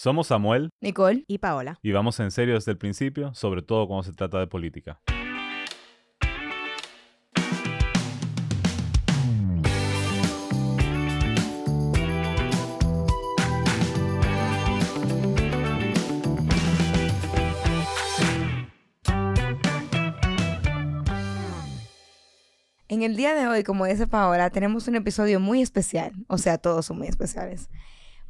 Somos Samuel Nicole. Y Paola. y vamos en serio desde el principio, sobre todo cuando se trata de política. En el día de hoy, como dice Paola, tenemos un episodio muy especial. O sea, todos son muy especiales.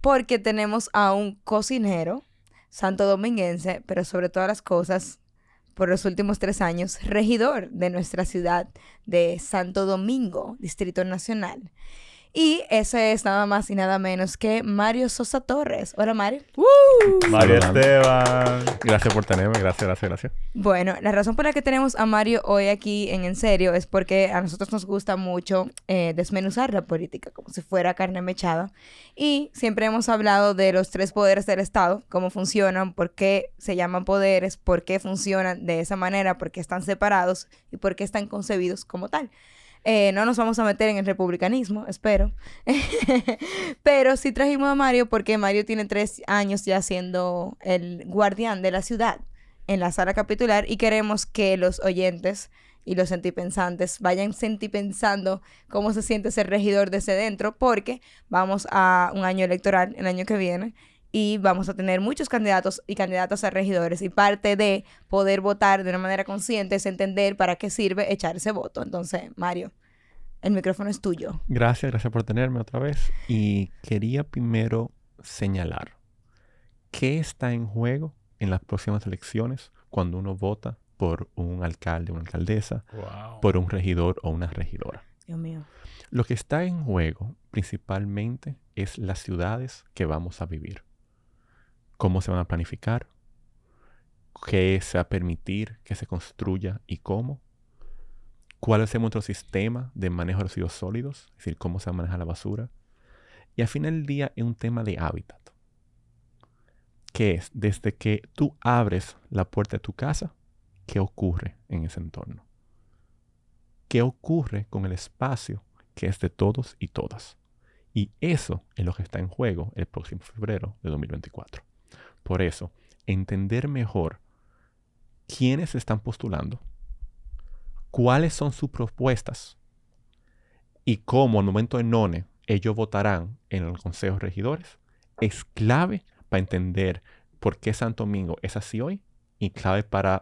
Porque tenemos a un cocinero santo dominguense, pero sobre todas las cosas, por los últimos tres años, regidor de nuestra ciudad de Santo Domingo, Distrito Nacional. Y ese es nada más y nada menos que Mario Sosa Torres. Hola, Mario. María Saludando. Esteban. Gracias por tenerme, gracias, gracias, gracias. Bueno, la razón por la que tenemos a Mario hoy aquí en En Serio es porque a nosotros nos gusta mucho eh, desmenuzar la política como si fuera carne mechada. Y siempre hemos hablado de los tres poderes del Estado, cómo funcionan, por qué se llaman poderes, por qué funcionan de esa manera, por qué están separados y por qué están concebidos como tal. Eh, no nos vamos a meter en el republicanismo, espero. Pero sí trajimos a Mario porque Mario tiene tres años ya siendo el guardián de la ciudad en la sala capitular y queremos que los oyentes y los sentipensantes vayan sentipensando cómo se siente ser regidor desde dentro porque vamos a un año electoral el año que viene y vamos a tener muchos candidatos y candidatas a regidores y parte de poder votar de una manera consciente es entender para qué sirve echar ese voto. Entonces, Mario, el micrófono es tuyo. Gracias, gracias por tenerme otra vez. Y quería primero señalar qué está en juego en las próximas elecciones cuando uno vota por un alcalde, una alcaldesa, Wow. por un regidor o una regidora. Dios mío. Lo que está en juego principalmente es las ciudades que vamos a vivir. Cómo se van a planificar, qué se va a permitir que se construya y cómo. Cuál es nuestro sistema de manejo de residuos sólidos, es decir, cómo se va a manejar la basura. Y al final del día es un tema de hábitat. Que es, desde que tú abres la puerta de tu casa, ¿qué ocurre en ese entorno? ¿Qué ocurre con el espacio que es de todos y todas? Y eso es lo que está en juego el próximo febrero de 2024. Por eso, entender mejor quiénes están postulando, cuáles son sus propuestas y cómo al momento de none ellos votarán en el Consejo de Regidores es clave para entender por qué Santo Domingo es así hoy y clave para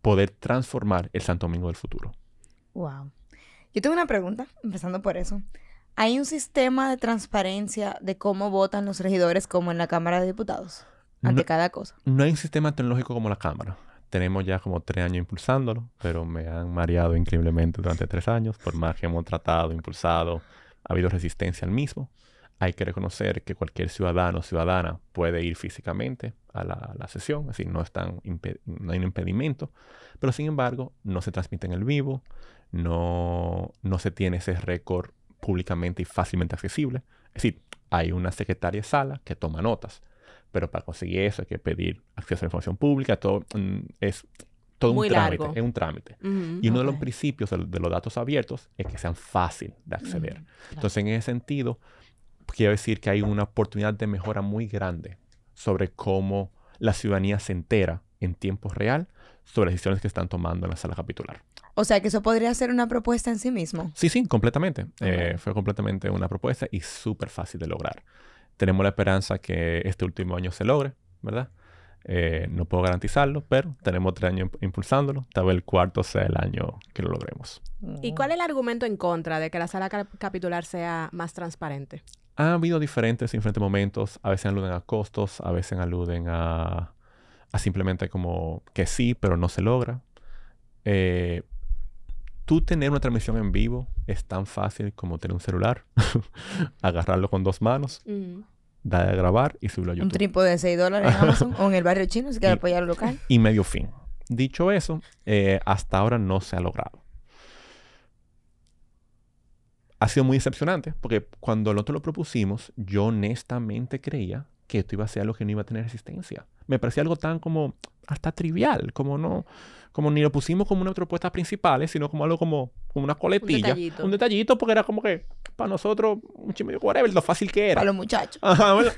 poder transformar el Santo Domingo del futuro. Wow. Yo tengo una pregunta, empezando por eso. ¿Hay un sistema de transparencia de cómo votan los regidores como en la Cámara de Diputados? Ante No- cada cosa. No hay un sistema tecnológico como la cámara. Tenemos ya como tres años impulsándolo, pero me han mareado increíblemente durante tres años. Por más que hemos tratado, impulsado, ha habido resistencia al mismo. Hay que reconocer que cualquier ciudadano o ciudadana puede ir físicamente a la, a la sesión, es decir, no, están no hay un impedimento, pero sin embargo no se transmite en el vivo, no, no se tiene ese récord públicamente y fácilmente accesible. Es decir, hay una secretaria de sala que toma notas, pero para conseguir eso hay que pedir acceso a la información pública, todo mm, es todo Muy un trámite, largo. es un trámite. Ujú. Y uno de los principios de, los datos abiertos es que sean fácil de acceder. Entonces, en ese sentido, quiero decir que hay una oportunidad de mejora muy grande sobre cómo la ciudadanía se entera en tiempo real sobre las decisiones que están tomando en la sala capitular. O sea, que eso podría ser una propuesta en sí mismo. Sí, sí, completamente. Eh, Ok. fue completamente una propuesta y súper fácil de lograr. Tenemos la esperanza que este último año se logre, ¿verdad? Eh, no puedo garantizarlo, pero tenemos tres años imp- impulsándolo. Tal vez el cuarto sea el año que lo logremos. ¿Y cuál es el argumento en contra de que la sala cap- capitular sea más transparente? Ha habido diferentes, diferentes momentos. A veces aluden a costos, a veces aluden a, a simplemente como que sí, pero no se logra. Eh, tú tener una transmisión en vivo es tan fácil como tener un celular, agarrarlo con dos manos, Ujú. darle a grabar y subirlo a Un YouTube. trípode de 6 dólares en Amazon o en el barrio chino si quiere Y- apoyar al local. y medio fin. Dicho eso, eh, hasta ahora no se ha logrado. Ha sido muy decepcionante porque cuando nosotros lo propusimos, yo honestamente creía que esto iba a ser algo que no iba a tener resistencia. Me parecía algo tan como hasta trivial, como no, como ni lo pusimos como una propuesta principal, sino como algo como, como una coletilla. detallito. Un detallito porque era como que para nosotros un chisme whatever, lo fácil que era. Para los muchachos. Ajá, bueno.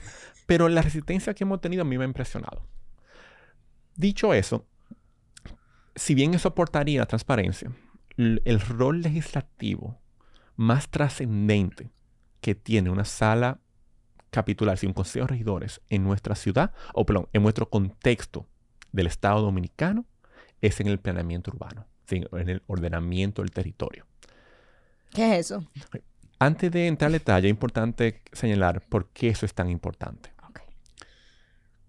Pero la resistencia que hemos tenido a mí me ha impresionado. Dicho eso, si bien eso aportaría transparencia, l- el rol legislativo más trascendente que tiene una sala capitular, si un consejo de regidores en nuestra ciudad, o perdón, en nuestro contexto del Estado dominicano, es en el planeamiento urbano, en el ordenamiento del territorio. ¿Qué es eso? Antes de entrar al detalle, es importante señalar por qué eso es tan importante. Ok.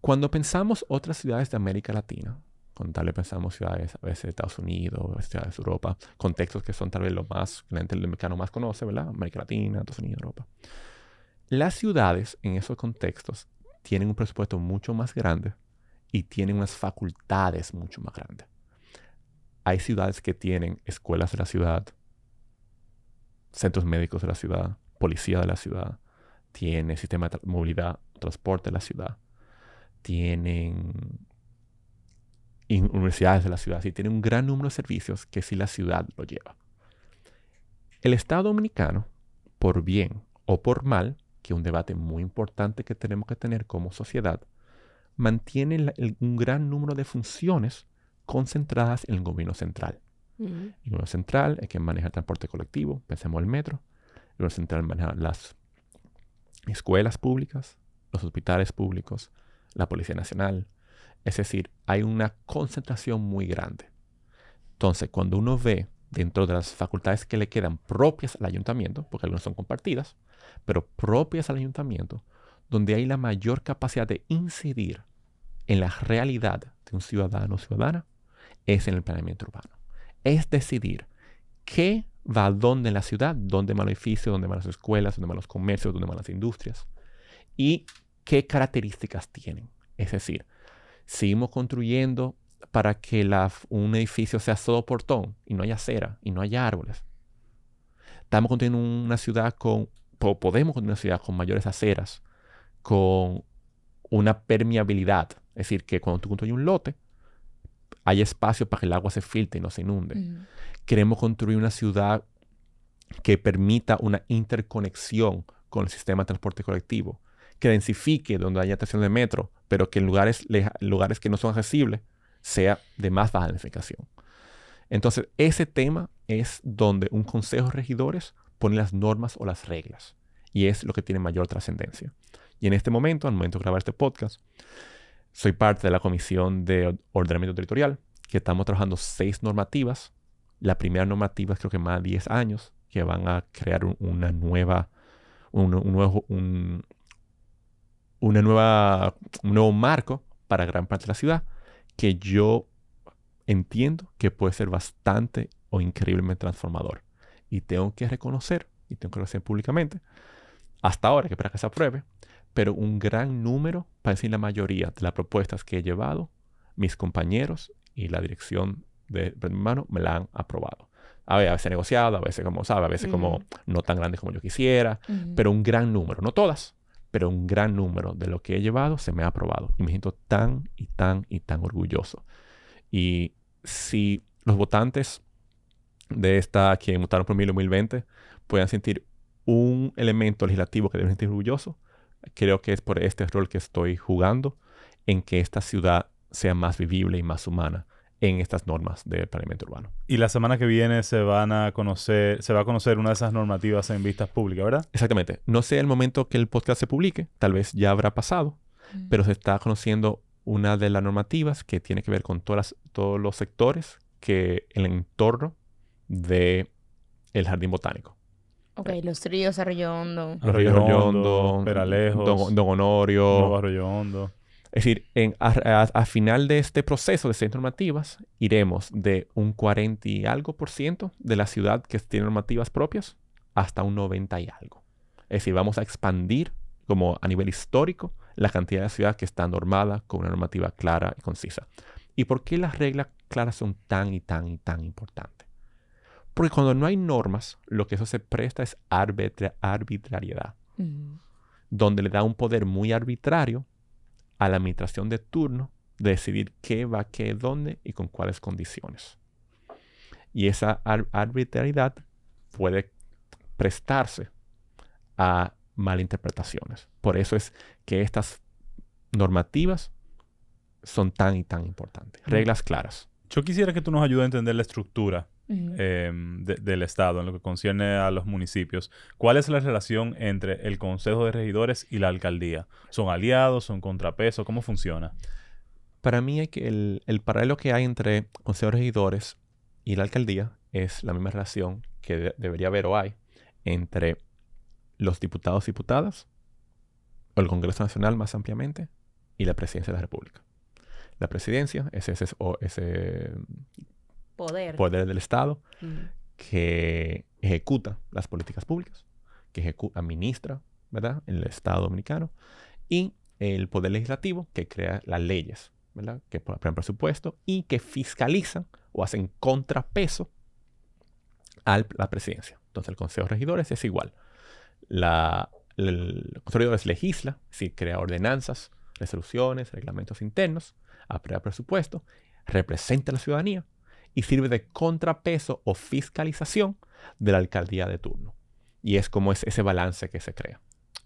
Cuando pensamos otras ciudades de América Latina, con tal vez pensamos ciudades a veces de Estados Unidos, ciudades de Europa, contextos que son tal vez lo más, que la gente dominicano más conoce, ¿verdad? América Latina, Estados Unidos, Europa. Las ciudades en esos contextos tienen un presupuesto mucho más grande y tienen unas facultades mucho más grandes. Hay ciudades que tienen escuelas de la ciudad, centros médicos de la ciudad, policía de la ciudad, tiene sistema de movilidad, transporte de la ciudad, tienen universidades de la ciudad, sí, tienen un gran número de servicios que si la ciudad lo lleva. El Estado dominicano, por bien o por mal, que es un debate muy importante que tenemos que tener como sociedad, mantiene el- un gran número de funciones concentradas en el gobierno central. Ujú. El gobierno central es quien maneja el transporte colectivo, pensemos el metro. El gobierno central maneja las escuelas públicas, los hospitales públicos, la Policía Nacional. Es decir, hay una concentración muy grande. Entonces, cuando uno ve dentro de las facultades que le quedan propias al ayuntamiento, porque algunas son compartidas, pero propias al ayuntamiento, donde hay la mayor capacidad de incidir en la realidad de un ciudadano o ciudadana, es en el planeamiento urbano es decidir qué va a dónde en la ciudad, dónde van los edificios, dónde van las escuelas, dónde van los comercios, dónde van las industrias y qué características tienen. Es decir, seguimos construyendo para que un edificio sea solo portón y no haya acera y no haya árboles. Estamos construyendo una ciudad con, po- podemos construir una ciudad con mayores aceras, con una permeabilidad. Es decir, que cuando tú construyes un lote, hay espacio para que el agua se filtre y no se inunde. Queremos construir una ciudad que permita una interconexión con el sistema de transporte colectivo, que densifique donde haya estación de metro, pero que en lugares, lugares que no son accesibles sea de más baja densificación. Entonces, ese tema es donde un consejo de regidores pone las normas o las reglas, y es lo que tiene mayor trascendencia. Y en este momento, al momento de grabar este podcast, soy parte de la Comisión de Ordenamiento Territorial, que estamos trabajando seis normativas. La primera normativa es creo que más de 10 años, que van a crear un- una nueva, un, un nuevo, un, una nueva, un nuevo marco para gran parte de la ciudad, que yo entiendo que puede ser bastante o increíblemente transformador. Y tengo que reconocer, y tengo que reconocer públicamente, hasta ahora, que espera que se apruebe, pero un gran número, para decir la mayoría de las propuestas que he llevado, mis compañeros y la dirección de de mi mano me la han aprobado. A veces, negociado, a veces como sabe, a veces como Ujú. no tan grandes como yo quisiera, pero un gran número, no todas, pero un gran número de lo que he llevado se me ha aprobado. Y me siento tan y tan y tan orgulloso. Y si los votantes de esta que votaron por mí en el 2020 puedan sentir un elemento legislativo que deben sentir orgulloso, creo que es por este rol que estoy jugando en que esta ciudad sea más vivible y más humana en estas normas del planeamiento urbano. Y la semana que viene se van a conocer, se va a conocer una de esas normativas en vistas públicas, ¿verdad? Exactamente. No sé el momento que el podcast se publique, tal vez ya habrá pasado, Ujú. pero se está conociendo una de las normativas que tiene que ver con todas las- todos los sectores que el entorno de el jardín botánico. Ok, los tríos, Arroyo Hondo. Los ríos Arroyo Arroyo Hondo, Peralejos, Don, Don Honorio. Nuevo Arroyo Hondo. Es decir, en- a, a- a final de este proceso de seis normativas, iremos de un 40 y algo por ciento de la ciudad que tiene normativas propias hasta un 90 y algo. Es decir, vamos a expandir como a nivel histórico la cantidad de ciudad que está normada con una normativa clara y concisa. ¿Y por qué las reglas claras son tan y tan y tan importantes? Porque cuando no hay normas, lo que eso se presta es arbitra- arbitrariedad Ujú. donde le da un poder muy arbitrario a la administración de turno de decidir qué va, qué, dónde y con cuáles condiciones. Y esa ar- arbitrariedad puede prestarse a malinterpretaciones. Por eso es que estas normativas son tan y tan importantes. Reglas claras. Yo quisiera que tú nos ayudes a entender la estructura Eh, de- del Estado en lo que concierne a los municipios. ¿Cuál es la relación entre el Consejo de Regidores y la alcaldía? ¿Son aliados? ¿Son contrapesos? ¿Cómo funciona? Para mí hay que el, el paralelo que hay entre consejos de regidores y la alcaldía es la misma relación que de- debería haber o hay entre los diputados y diputadas, o el Congreso Nacional más ampliamente, y la presidencia de la República. La presidencia es ese, o ese Poder. poder del Estado que ejecuta las políticas públicas, que administra, ¿verdad? El Estado dominicano. Y el poder legislativo que crea las leyes, ¿verdad? Que aprueban presupuesto y que fiscalizan o hacen contrapeso a la presidencia. Entonces el Consejo de Regidores es igual. La, el Consejo de Regidores legisla, es decir, crea ordenanzas, resoluciones, reglamentos internos, aprueba presupuesto, representa a la ciudadanía y sirve de contrapeso o fiscalización de la alcaldía de turno. Y es como es ese balance que se crea.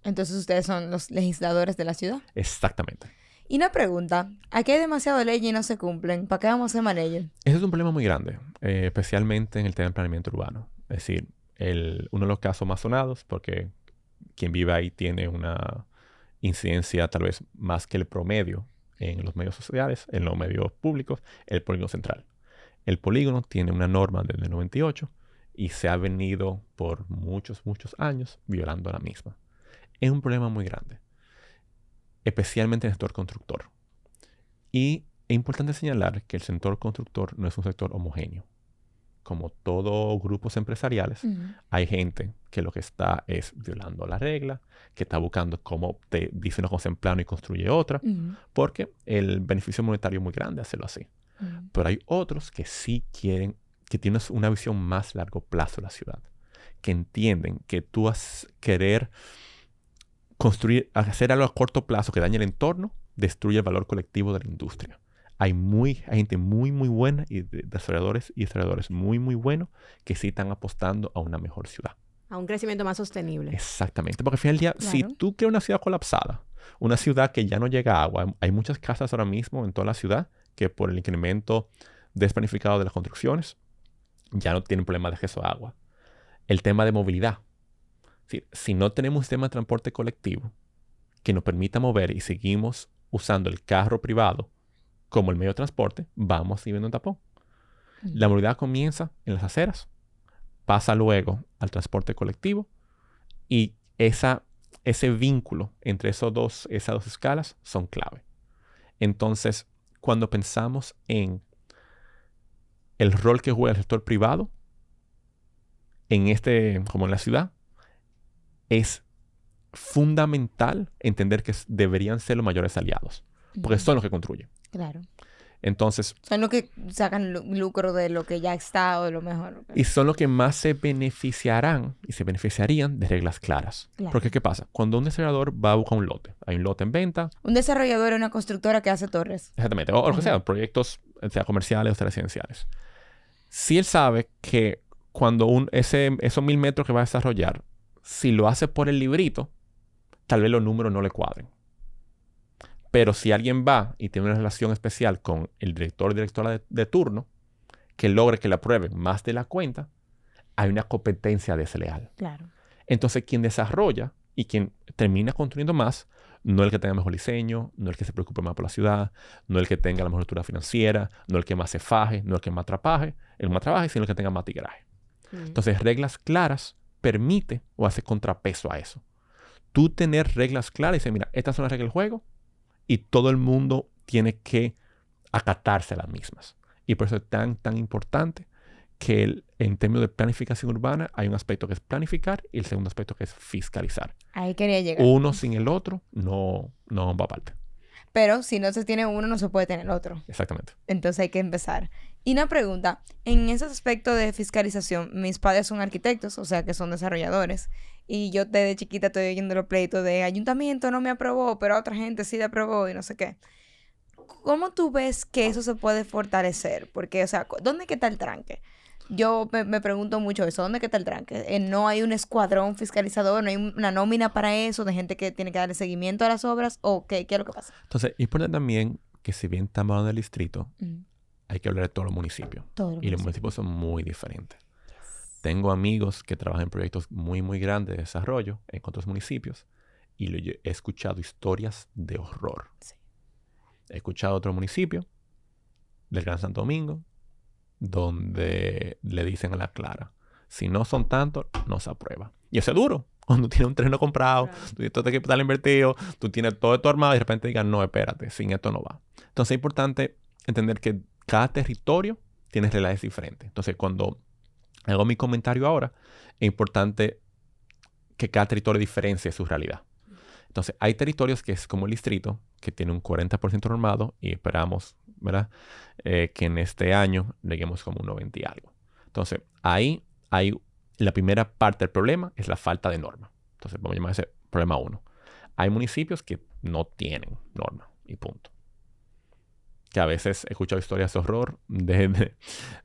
Entonces ustedes son los legisladores de la ciudad. Exactamente. Y una pregunta, aquí hay demasiadas leyes y no se cumplen. ¿Para qué vamos a hacer leyes? Ese es un problema muy grande, eh, especialmente en el tema del planeamiento urbano. Es decir, el- uno de los casos más sonados, porque quien vive ahí tiene una incidencia tal vez más que el promedio en los medios sociales, en los medios públicos, el polígono central. El polígono tiene una norma desde el 98 y se ha venido por muchos, muchos años violando la misma. Es un problema muy grande, especialmente en el sector constructor. Y es importante señalar que el sector constructor no es un sector homogéneo. Como todos grupos empresariales, hay gente que lo que está es violando la regla, que está buscando cómo te dice una cosa en plano y construye otra, porque el beneficio monetario es muy grande hacerlo así. Pero hay otros que sí quieren, que tienen una visión más largo plazo de la ciudad, que entienden que tú has querer construir, hacer algo a corto plazo que dañe el entorno, destruye el valor colectivo de la industria. Hay, muy, hay gente muy, muy buena y de- desarrolladores y desarrolladores muy, muy buenos que sí están apostando a una mejor ciudad. A un crecimiento más sostenible. Exactamente, porque al final del día, si Claro. tú creas una ciudad colapsada, una ciudad que ya no llega a agua, hay muchas casas ahora mismo en toda la ciudad que por el incremento desplanificado de las construcciones ya no tienen problema de acceso a agua. El tema de movilidad. Si, si no tenemos un sistema de transporte colectivo que nos permita mover y seguimos usando el carro privado como el medio de transporte, vamos a viendo un tapón. La movilidad comienza en las aceras, pasa luego al transporte colectivo y esa, ese vínculo entre esos dos, esas dos escalas son clave. Entonces, cuando pensamos en el rol que juega el sector privado en este, como en la ciudad, es fundamental entender que deberían ser los mayores aliados, porque son los que construyen. Claro. Entonces, Son los que sacan lu- lucro de lo que ya está o de lo mejor. Y son los que más se beneficiarán y se beneficiarían de reglas claras. Claro. Porque, ¿qué pasa? Cuando un desarrollador va a buscar un lote, hay un lote en venta, Un desarrollador es una constructora que hace torres. exactamente, o, o lo que sea, proyectos sea comerciales o residenciales. Si él sabe que cuando un, ese, esos mil metros que va a desarrollar, si lo hace por el librito, tal vez los números no le cuadren. Pero si alguien va y tiene una relación especial con el director o directora de, de turno, que logre que le aprueben más de la cuenta, hay una competencia desleal. Claro. Entonces, quien desarrolla y quien termina construyendo más, no el que tenga mejor diseño, no el que se preocupe más por la ciudad, no el que tenga la mejor estructura financiera, no el que más se faje, no el que más trabaje, el que más trabaje, sino el que tenga más tigraje. Mm. Entonces, reglas claras permite o hace contrapeso a eso. Tú tener reglas claras y decir, mira, estas son las reglas del juego y todo el mundo tiene que acatarse a las mismas. Y por eso es tan, tan importante que el- en términos de planificación urbana hay un aspecto que es planificar y el segundo aspecto que es fiscalizar. Ahí quería llegar. Uno sin el otro no, no va aparte. Pero si no se tiene uno, no se puede tener otro. Exactamente. Entonces hay que empezar. Y una pregunta, en ese aspecto de fiscalización, mis padres son arquitectos, o sea que son desarrolladores, y yo desde chiquita estoy oyendo los pleitos de ayuntamiento no me aprobó, pero a otra gente sí le aprobó y no sé qué. ¿Cómo tú ves que eso se puede fortalecer? Porque, o sea, ¿dónde que está el tranque? yo me, me pregunto mucho eso, ¿dónde que está el tranque? Eh, no hay un escuadrón fiscalizador, no hay una nómina para eso, de gente que tiene que darle seguimiento a las obras, o qué, qué es lo que pasa. Entonces, es importante también que si bien estamos hablando del distrito, hay que hablar de todos los municipios. Todo Y los municipios son muy diferentes. Tengo amigos que trabajan en proyectos muy, muy grandes de desarrollo en otros municipios y he escuchado historias de horror. Sí. He escuchado otro municipio, del Gran Santo Domingo, donde le dicen a la clara, si no son tantos, no se aprueba. Y eso es duro. Cuando tienes un terreno comprado, tú tienes todo este capital invertido, tú tienes todo esto armado y de repente digan, no, espérate, sin esto no va. Entonces es importante entender que cada territorio tiene realidades diferentes. Entonces cuando hago mi comentario ahora, es importante que cada territorio diferencie su realidad. Entonces hay territorios que es como el distrito, que tiene un 40% normado y esperamos, ¿verdad? Eh, que en este año lleguemos como un 90 y algo. Entonces ahí hay la primera parte del problema es la falta de norma. Entonces, vamos a llamar ese problema uno. Hay municipios que no tienen norma y punto. Que a veces he escuchado historias de horror de, de-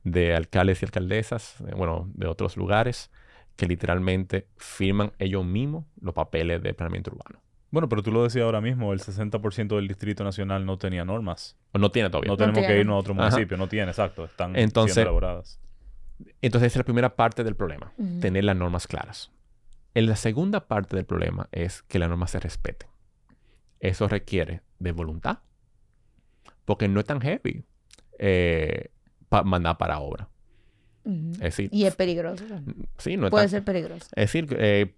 de alcaldes y alcaldesas, eh, bueno, de otros lugares, que literalmente firman ellos mismos los papeles de planeamiento urbano. Bueno, pero tú lo decías ahora mismo, el 60% del Distrito Nacional no tenía normas. O no tiene todavía. No tenemos que tiene. irnos a otro Ajá. municipio, no tiene, exacto. Están Entonces- siendo elaboradas. Entonces, esa es la primera parte del problema, tener las normas claras. En la segunda parte del problema es que las normas se respeten. Eso requiere de voluntad, porque no es tan heavy eh, pa- mandar para obra. Es decir, Y es peligroso. sí, no es Puede tan- ser peligroso. Es decir, eh,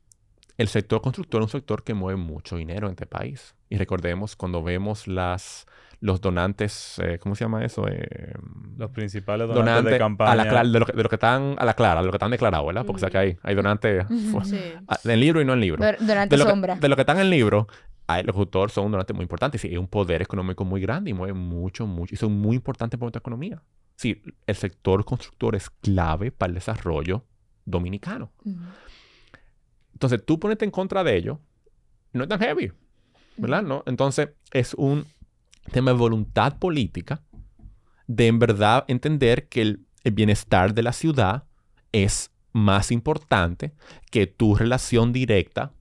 el sector constructor es un sector que mueve mucho dinero en este país. Y recordemos cuando vemos las los donantes, eh, ¿cómo se llama eso? Eh, Los principales donantes, donantes de a campaña. la clara- de los que, de los que están a la clara, de los que están declarados, ¿verdad? Porque o sea, que hay, hay donantes. Sí. en libro y no en libro. Durante de lo, sombra. que, de lo que están en el libro, los autores son un donante muy importante. Sí, es un poder económico muy grande y mueve mucho, mucho. Y son muy importantes para nuestra economía. Sí, el sector constructor es clave para el desarrollo dominicano. Ujú. Entonces, tú ponerte en contra de ello, no es tan heavy, ¿verdad? ¿No? Entonces, es un tema de voluntad política de en verdad entender que el, el bienestar de la ciudad es más importante que tu relación directa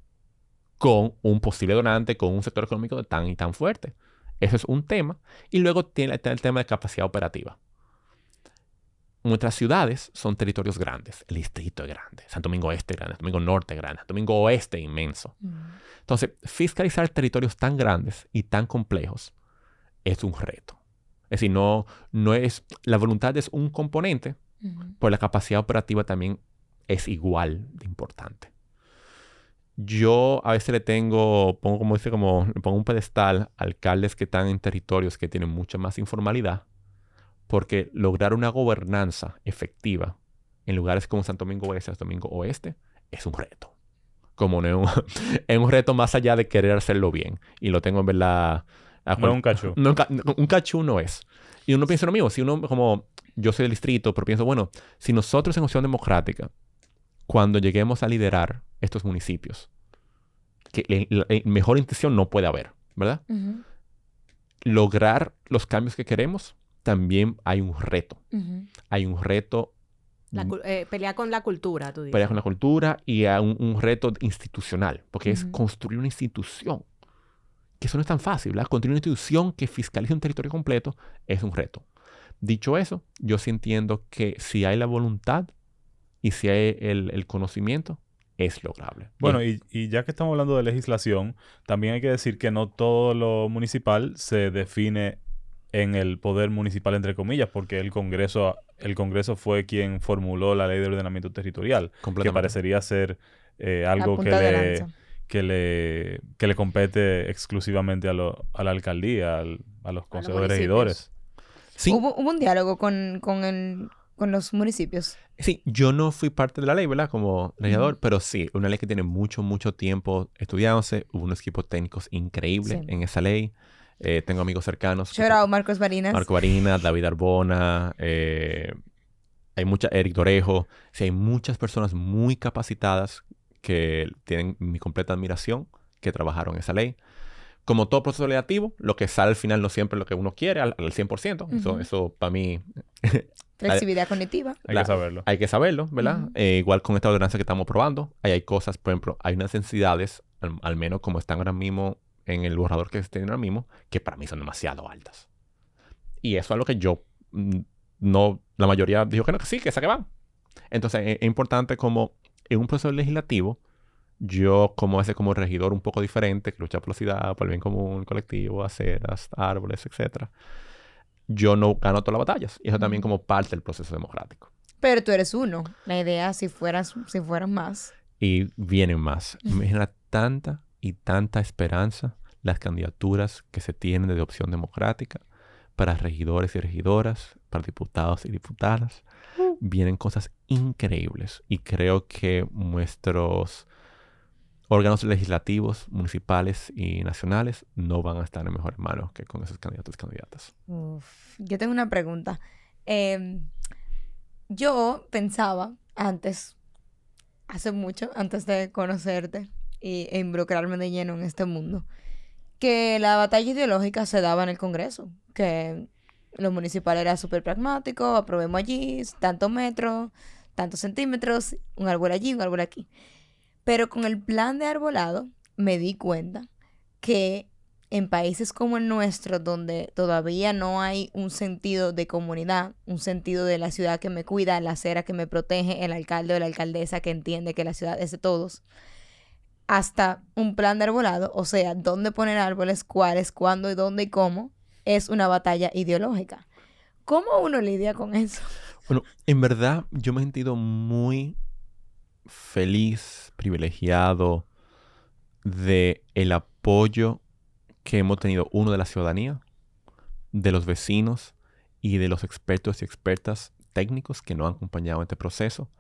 con un posible donante, con un sector económico tan y tan fuerte. Eso es un tema. Y luego tiene está el tema de capacidad operativa. Nuestras ciudades son territorios grandes. El distrito es grande. Santo Domingo Este es grande. Santo Domingo Norte es grande. Santo Domingo Oeste es inmenso. Ujú. Entonces, fiscalizar territorios tan grandes y tan complejos es un reto. Es decir, no, no es, la voluntad es un componente, pero la capacidad operativa también es igual de importante. Yo a veces le tengo, pongo como dice, como, le pongo un pedestal a alcaldes que están en territorios que tienen mucha más informalidad, porque lograr una gobernanza efectiva en lugares como Santo Domingo Oeste, Santo Domingo Oeste, es un reto. Como no es un, es un reto más allá de querer hacerlo bien. Y lo tengo en verdad... a No un cachú. no, un cachú no es. Y uno piensa lo mismo. Si uno, como yo soy del distrito, pero pienso, bueno, si nosotros en Opción Democrática, cuando lleguemos a liderar estos municipios, que la, la mejor intención no puede haber, ¿verdad? Ujú. Lograr los cambios que queremos, también hay un reto. Ujú. Hay un reto La eh, pelear con la cultura, tú dices. para con la cultura y hay un, un reto institucional, porque es Ujú. construir una institución. Que eso no es tan fácil, ¿verdad? Construir una institución que fiscalice un territorio completo es un reto. Dicho eso, yo sí entiendo que si hay la voluntad y si hay el, el conocimiento, es lograble. Bueno, Y- ya que estamos hablando de legislación, también hay que decir que no todo lo municipal se define en el poder municipal, entre comillas, porque el Congreso, el Congreso fue quien formuló la ley de ordenamiento territorial, que parecería ser eh, algo que le, que, le, que le compete exclusivamente a, lo- a la alcaldía, al- a los consejos de regidores. Sí, Hubo, hubo un diálogo con, con, el, con los municipios. Sí, yo no fui parte de la ley, ¿verdad? Como legislador, pero sí, una ley que tiene mucho, mucho tiempo estudiándose. Hubo unos equipos técnicos increíbles Sí. en esa ley. Eh, tengo amigos cercanos. out Marcos Barinas. Marco Barina, David Arbona, eh, hay mucha, Eric Dorejo. Sí, hay muchas personas muy capacitadas que tienen mi completa admiración, que trabajaron esa ley. Como todo proceso legislativo, lo que sale al final no siempre es lo que uno quiere al, al 100%. Eso, Ujú. eso para mí Flexibilidad cognitiva. Hay La- que saberlo. Hay que saberlo, ¿verdad? Ujú. Eh, igual con esta ordenanza que estamos probando, ahí hay cosas, por ejemplo, hay unas densidades, al, al menos como están ahora mismo en el borrador que se tiene ahora mismo, que para mí son demasiado altas. Y eso es lo que yo, mm, no, la mayoría dijo que no, que sí, que esa que van. Entonces es, es importante como en un proceso legislativo, yo como ese como regidor un poco diferente, que lucha por la ciudad, por el bien común, colectivo, aceras, árboles, etcétera, yo no gano todas las batallas. Y eso también como parte del proceso democrático. Pero tú eres uno. La idea, si fueras, si fueran más. y vienen más. Me genera tanta y tanta esperanza las candidaturas que se tienen de opción democrática para regidores y regidoras, para diputados y diputadas. Vienen cosas increíbles y creo que nuestros órganos legislativos, municipales y nacionales no van a estar en mejores manos que con esos candidatos y candidatas. Uf, yo tengo una pregunta. Em, yo pensaba antes, hace mucho, antes de conocerte y, e involucrarme de lleno en este mundo, que la batalla ideológica se daba en el Congreso, que lo municipal era súper pragmático, aprobemos allí, tantos metros, tantos centímetros, un árbol allí, un árbol aquí. Pero con el plan de arbolado me di cuenta que en países como el nuestro, donde todavía no hay un sentido de comunidad, un sentido de la ciudad que me cuida, la acera que me protege, el alcalde o la alcaldesa que entiende que la ciudad es de todos, hasta un plan de arbolado, o sea, dónde poner árboles, cuáles, cuándo y dónde y cómo, es una batalla ideológica. ¿Cómo uno lidia con eso? Bueno, en verdad yo me he sentido muy feliz, privilegiado de el apoyo que hemos tenido uno de la ciudadanía, de los vecinos y de los expertos y expertas técnicos que nos han acompañado en este proceso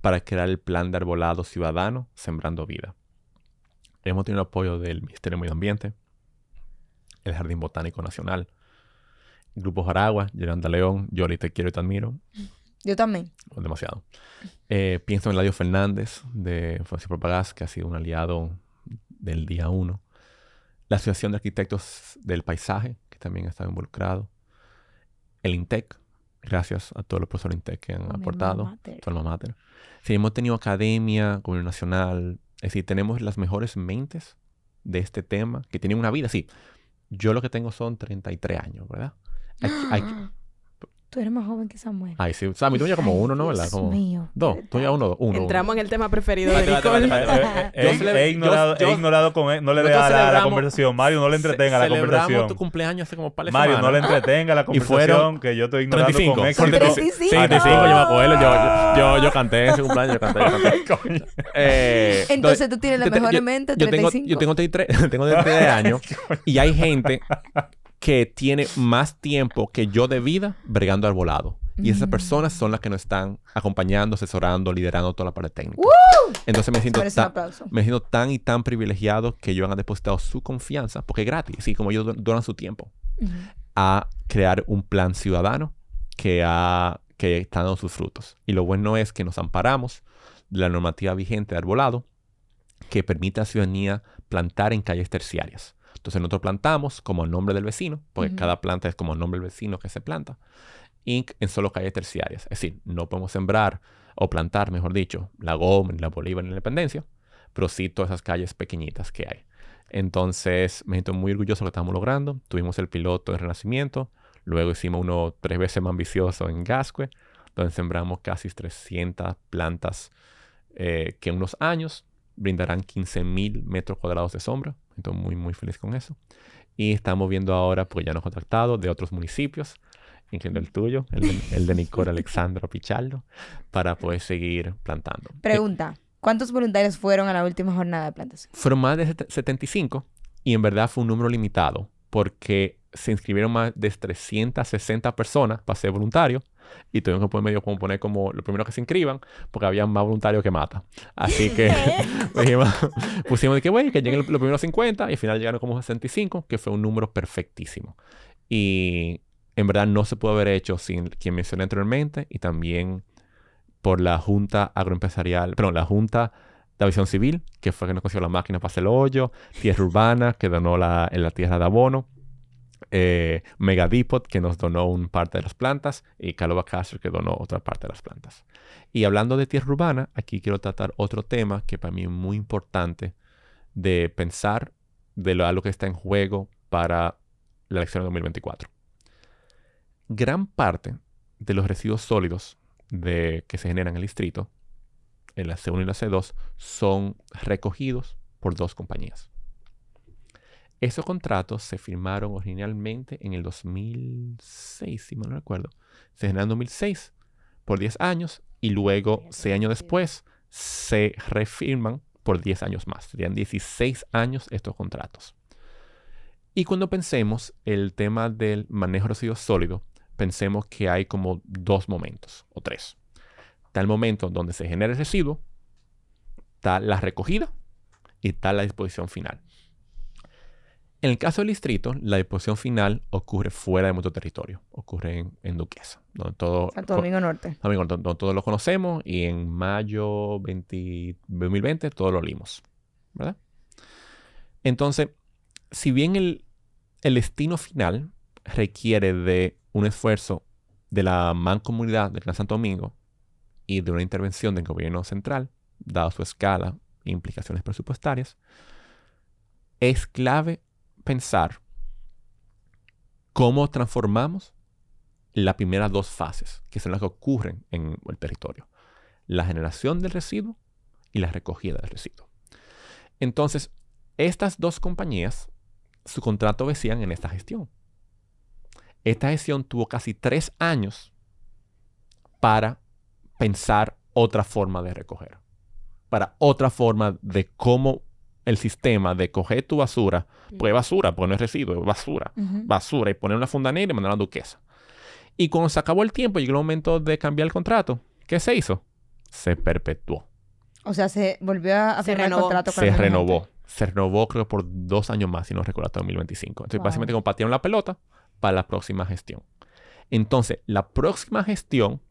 para crear el plan de arbolado ciudadano Sembrando Vida. Hemos tenido apoyo del Ministerio de Medio Ambiente, el Jardín Botánico Nacional, Grupo Jaragua, Yolanda León, Yoli, te quiero y te admiro, Yo también. demasiado. Eh, pienso en Eladio Fernández de Francisco Propagás, que ha sido un aliado del día uno. La Asociación de Arquitectos del Paisaje, que también ha estado involucrado. El INTEC, gracias a todos los profesores INTEC que han Mi alma aportado. mater. Tu alma mater. Sí, hemos tenido academia, gobierno nacional. Es decir, tenemos las mejores mentes de este tema, que tienen una vida. Sí, yo lo que tengo son 33 años, ¿verdad? Hay hay Tú eres más joven que Samuel. Ay, sí. Sammy, tú ya como uno, ¿no? ¿Verdad? Dios Como mío, dos. Tú ya uno, uno. Entramos en el tema preferido de Nicole. He, ignorado, yo- he ignorado con él. No le dé a la, conversación. Mario, no le entretenga la conversación. tu cumpleaños hace como par de Mario, no le entretenga la Y conversación fueron que yo estoy ignorando 35. con éxito. 35. 35, yo me acuerdo. Yo, yo, yo canté ese cumpleaños, yo canté, yo canté. Eh, Entonces tú tienes la mejor mente, yo tengo, 35. yo tengo 33, tengo 33 años y hay gente que tiene más tiempo que yo de vida bregando arbolado. Y esas Mm. personas son las que nos están acompañando, asesorando, liderando toda la parte técnica. Entonces me siento, tan, me siento tan y tan privilegiado que ellos han depositado su confianza, porque es gratis, sí, como ellos don- donan su tiempo, Ujú. a crear un plan ciudadano que, ha, que está dando sus frutos. Y lo bueno es que nos amparamos de la normativa vigente de arbolado que permite a la ciudadanía plantar en calles terciarias. Entonces nosotros plantamos como el nombre del vecino, porque cada planta es como el nombre del vecino que se planta, y en solo calles terciarias. Es decir, no podemos sembrar o plantar, mejor dicho, la Goma, ni la Bolívar, la Independencia, pero sí todas esas calles pequeñitas que hay. Entonces, me siento muy orgulloso de lo que estamos logrando. Tuvimos el piloto de Renacimiento, luego hicimos uno tres veces más ambicioso en Gascue, donde sembramos casi 300 plantas eh, que en unos años brindarán 15.000 metros cuadrados de sombra. Estoy muy, muy feliz con eso. Y estamos viendo ahora, porque ya nos han contactado de otros municipios, incluyendo el tuyo, el de, el de Nicole Alexandra Pichardo, para poder seguir plantando. Pregunta. ¿Cuántos voluntarios fueron a la última jornada de plantación? Fueron más de set- 75 y en verdad fue un número limitado porque se inscribieron más de 360 personas para ser voluntarios y tuvimos que poner medio como poner como lo primero que se inscriban porque había más voluntarios que mata. Así que dijimos- pusimos de que, güey, que lleguen los primeros 50 y al final llegaron como 65, que fue un número perfectísimo. Y en verdad no se pudo haber hecho sin quien mencioné anteriormente y también por la Junta Agroempresarial, perdón, la Junta de Aviación Civil, que fue que nos consiguió la máquina para hacer el hoyo, Tierra Urbana, que donó la, en la tierra de abono, eh, que nos donó un parte de las plantas, y Calova Castro, que donó otra parte de las plantas. Y hablando de tierra urbana, aquí quiero tratar otro tema que para mí es muy importante de pensar de lo, que está en juego para la elección de 2024. Gran parte de los residuos sólidos de, que se generan en el distrito, en la C1 y la C2, son recogidos por dos compañías. Esos contratos se firmaron originalmente en el 2006, si mal no recuerdo. Se generaron en 2006 por 10 años y luego, 6 años después, se refirman por 10 años más. Serían 16 años estos contratos. Y cuando pensemos el tema del manejo de residuos sólidos, pensemos que hay como dos momentos o tres. Está el momento donde se genera el residuo, está la recogida y está la disposición final. En el caso del distrito, la disposición final ocurre fuera de nuestro territorio, ocurre en, Duquesa, donde todo, Santo Domingo Norte. Domingo, donde, todos lo conocemos y en mayo 2020 todos lo limos, ¿verdad? Entonces, si bien el, el destino final requiere de un esfuerzo de la mancomunidad del Gran Santo Domingo y de una intervención del gobierno central, dado su escala e implicaciones presupuestarias, es clave pensar cómo transformamos las primeras dos fases, que son las que ocurren en el territorio. La generación del residuo y la recogida del residuo. Entonces, estas dos compañías, su contrato decían en esta gestión. Esta gestión tuvo casi tres años para pensar otra forma de recoger, para otra forma de cómo el sistema de coger tu basura, pues basura, pues no es residuo, es basura, basura, y poner una funda negra y mandar a la duquesa. Y cuando se acabó el tiempo, llegó el momento de cambiar el contrato. ¿Qué se hizo? Se perpetuó. O sea, se volvió a firmar el contrato con Se renovó. gente. Se renovó creo por dos años más, si no recuerdo, hasta 2025. Entonces, Wow. básicamente compartieron la pelota para la próxima gestión. Entonces, la próxima gestión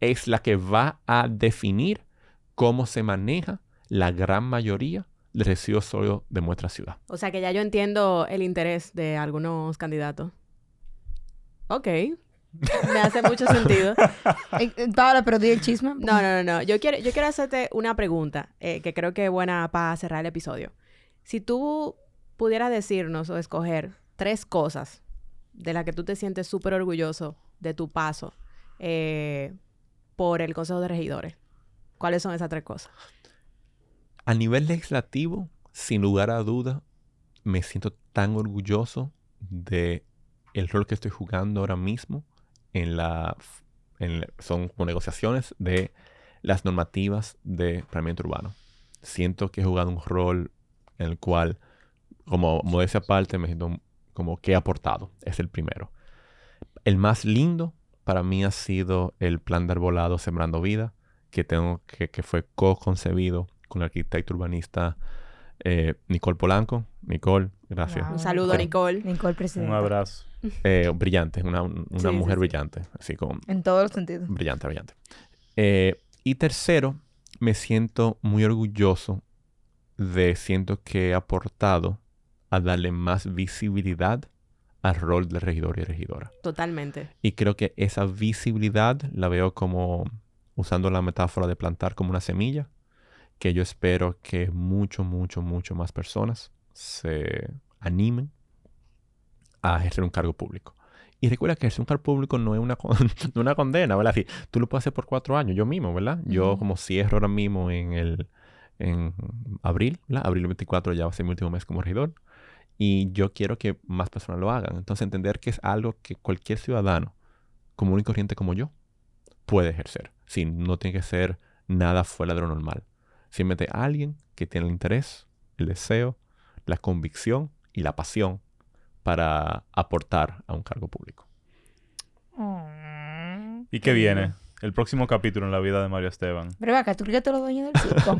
es la que va a definir cómo se maneja la gran mayoría de residuos sólidos de nuestra ciudad. O sea que ya yo entiendo el interés de algunos candidatos. Ok. Me hace mucho sentido. Eh, eh, Paola, pero di el chisme. No, no, no, no. Yo quiero, yo quiero hacerte una pregunta eh, que creo que es buena para cerrar el episodio. Si tú pudieras decirnos o escoger tres cosas de las que tú te sientes súper orgulloso de tu paso eh, por el Consejo de Regidores, ¿cuáles son esas tres cosas? A nivel legislativo, sin lugar a duda, me siento tan orgulloso de el rol que estoy jugando ahora mismo en la, son como negociaciones de las normativas de planeamiento urbano. Siento que he jugado un rol en el cual, como modestia aparte, me siento como que he aportado. Es el primero. El más lindo para mí ha sido el plan de arbolado Sembrando Vida, que, tengo, que, que fue co-concebido con el arquitecto urbanista eh, Nicole Polanco. Nicole, gracias. Wow. Un saludo, Sí. Nicole. Nicole Presidente. Un abrazo. Eh, brillante, una, una Sí, sí, mujer sí. brillante, así como En todos los sentidos. brillante, brillante. Eh, y tercero, me siento muy orgulloso de siento que he aportado a darle más visibilidad al rol de regidor y regidora. Totalmente. Y creo que esa visibilidad la veo como, usando la metáfora de plantar como una semilla, que yo espero que mucho, mucho, mucho más personas se animen a ejercer un cargo público. Y recuerda que ejercer un cargo público no es una, con- no una condena, ¿verdad? Así, tú lo puedes hacer por cuatro años, yo mismo, ¿verdad? Yo Ujú. como cierro ahora mismo en el en abril, ¿verdad? Abril 24 ya va a ser mi último mes como regidor. Y yo quiero que más personas lo hagan. Entonces entender que es algo que cualquier ciudadano, común y corriente como yo, puede ejercer. Sí, no tiene que ser nada fuera de lo normal. Simplemente alguien que tiene el interés, el deseo, la convicción y la pasión para aportar a un cargo público. ¿Y qué viene? El próximo capítulo en la vida de Mario Esteban. Pero acá, tú ya te los dueños del circo.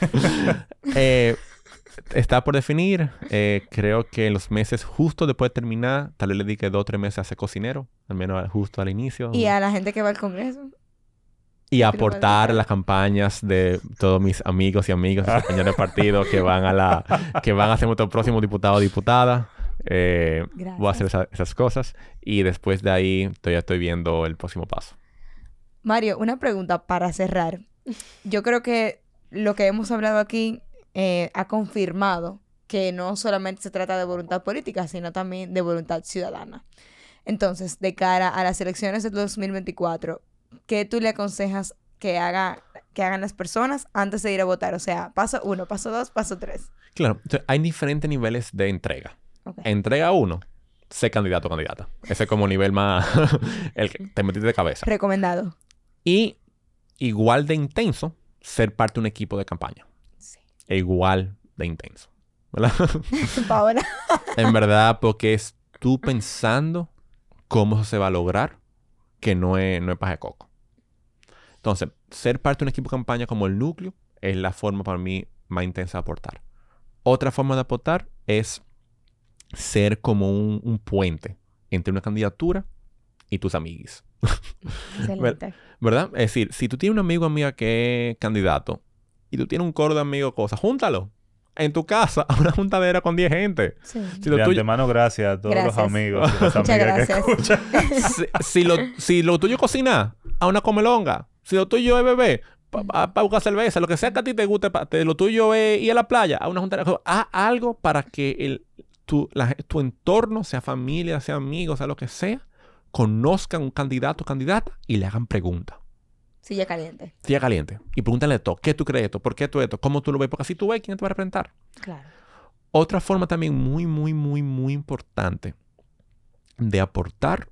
Eh, está por definir. Eh, creo que en los meses justo después de terminar, tal vez le dedique dos o tres meses a ser cocinero, al menos justo al inicio. y a la gente que va al Congreso. Y aportar las campañas de todos mis amigos y amigos y compañeros de partido que van a la que van a ser nuestro próximo diputado o diputada Eh, voy a hacer esa- esas cosas y después de ahí todavía estoy viendo el próximo paso. Mario, una pregunta para cerrar. Yo creo que lo que hemos hablado aquí eh, ha confirmado que no solamente se trata de voluntad política, sino también de voluntad ciudadana. Entonces, de cara a las elecciones del 2024, ¿qué tú le aconsejas que, haga, que hagan las personas antes de ir a votar? O sea, paso uno, paso dos, paso tres. Claro, hay diferentes niveles de entrega. Entrega uno, sé candidato o candidata. Ese es como nivel más... el que te metiste de cabeza. Recomendado. Y igual de intenso, ser parte de un equipo de campaña. Sí. E igual de intenso. ¿Verdad? Paola. en verdad, porque es tú pensando cómo se va a lograr, que no es, no es paja de coco. Entonces, ser parte de un equipo de campaña como el núcleo es la forma para mí más intensa de aportar. Otra forma de aportar es ser como un, un puente entre una candidatura y tus amiguis. Excelente. ¿Verdad? Es decir, si tú tienes un amigo o amiga que es candidato y tú tienes un coro de amigos, cosas, júntalo en tu casa a una juntadera con 10 gente. Sí. Si lo de tuyo, antemano, gracias a todos Gracias. los amigos las Muchas que gracias. si, si lo, si lo tuyo es cocinar, a una comelonga. Si lo tuyo es beber, para buscar cerveza, lo que sea que a ti te guste, pa- te- lo tuyo es ir a la playa, a una junta. Haz algo para que el, tu, la- tu entorno, sea familia, sea amigos, sea lo que sea, conozcan un candidato o candidata y le hagan preguntas. Silla caliente. Tía caliente. Y pregúntale todo. ¿Qué tú crees esto? ¿Por qué tú esto? ¿Cómo tú lo ves? Porque así tú ves quién te va a representar. Claro. Otra forma también muy, muy, muy, muy importante de aportar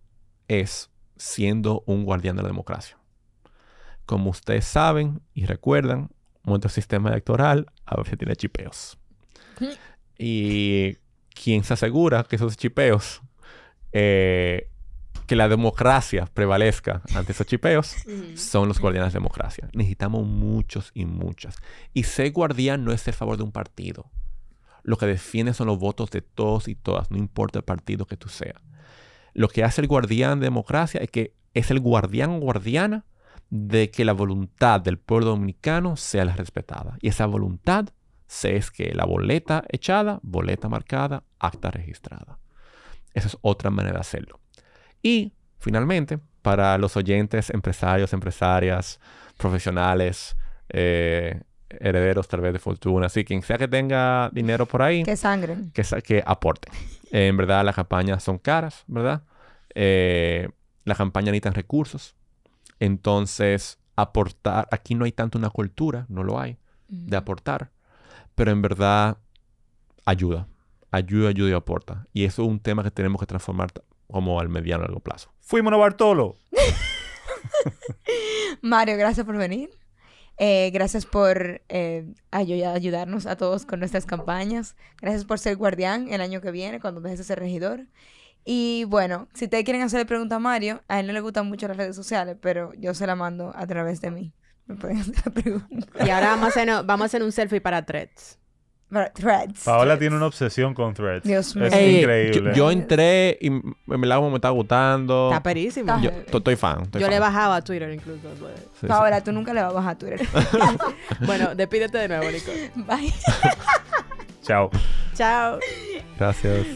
es siendo un guardián de la democracia. Como ustedes saben y recuerdan, nuestro sistema electoral a veces tiene chipeos. Y quien se asegura que esos chipeos, eh, que la democracia prevalezca ante esos chipeos, son los guardianes de democracia. Necesitamos muchos y muchas. Y ser guardián no es ser favor de un partido. Lo que defiende son los votos de todos y todas, no importa el partido que tú seas. Lo que hace el guardián de democracia es que es el guardián o guardiana de que la voluntad del pueblo dominicano sea la respetada. Y esa voluntad se es que la boleta echada, boleta marcada, acta registrada. Esa es otra manera de hacerlo. Y finalmente, para los oyentes, empresarios, empresarias, profesionales, eh, herederos tal vez de fortuna, así quien sea que tenga dinero por ahí, Que sangre. que, que aporte. Eh, en verdad, las campañas son caras, ¿verdad? Eh, las campañas necesitan recursos. Entonces, aportar, aquí no hay tanto una cultura, no lo hay, de aportar, pero en verdad ayuda, ayuda, ayuda y aporta. Y eso es un tema que tenemos que transformar como al mediano y largo plazo. Fuimos a Bartolo. Mario, gracias por venir. Eh, gracias por eh, ayu- ayudarnos a todos con nuestras campañas. Gracias por ser guardián el año que viene cuando dejes de ser regidor. Y bueno, si te quieren hacerle pregunta a Mario, a él no le gustan mucho las redes sociales, pero yo se la mando a través de mí. Me pueden hacer la pregunta. Y ahora vamos a hacer, vamos a hacer un selfie para threads. Threads. Paola tiene una obsesión con threads. Dios mío. Es Ey, increíble. Yo, yo entré y m- me la me estaba gustando. Está perísimo. Está Yo estoy fan. estoy Yo fan. le bajaba a Twitter incluso. pues. Sí, sí. Paola, tú nunca le vas a bajar a Twitter. Bueno, despídete de nuevo, Nico. Bye. Chao. Chao. Gracias.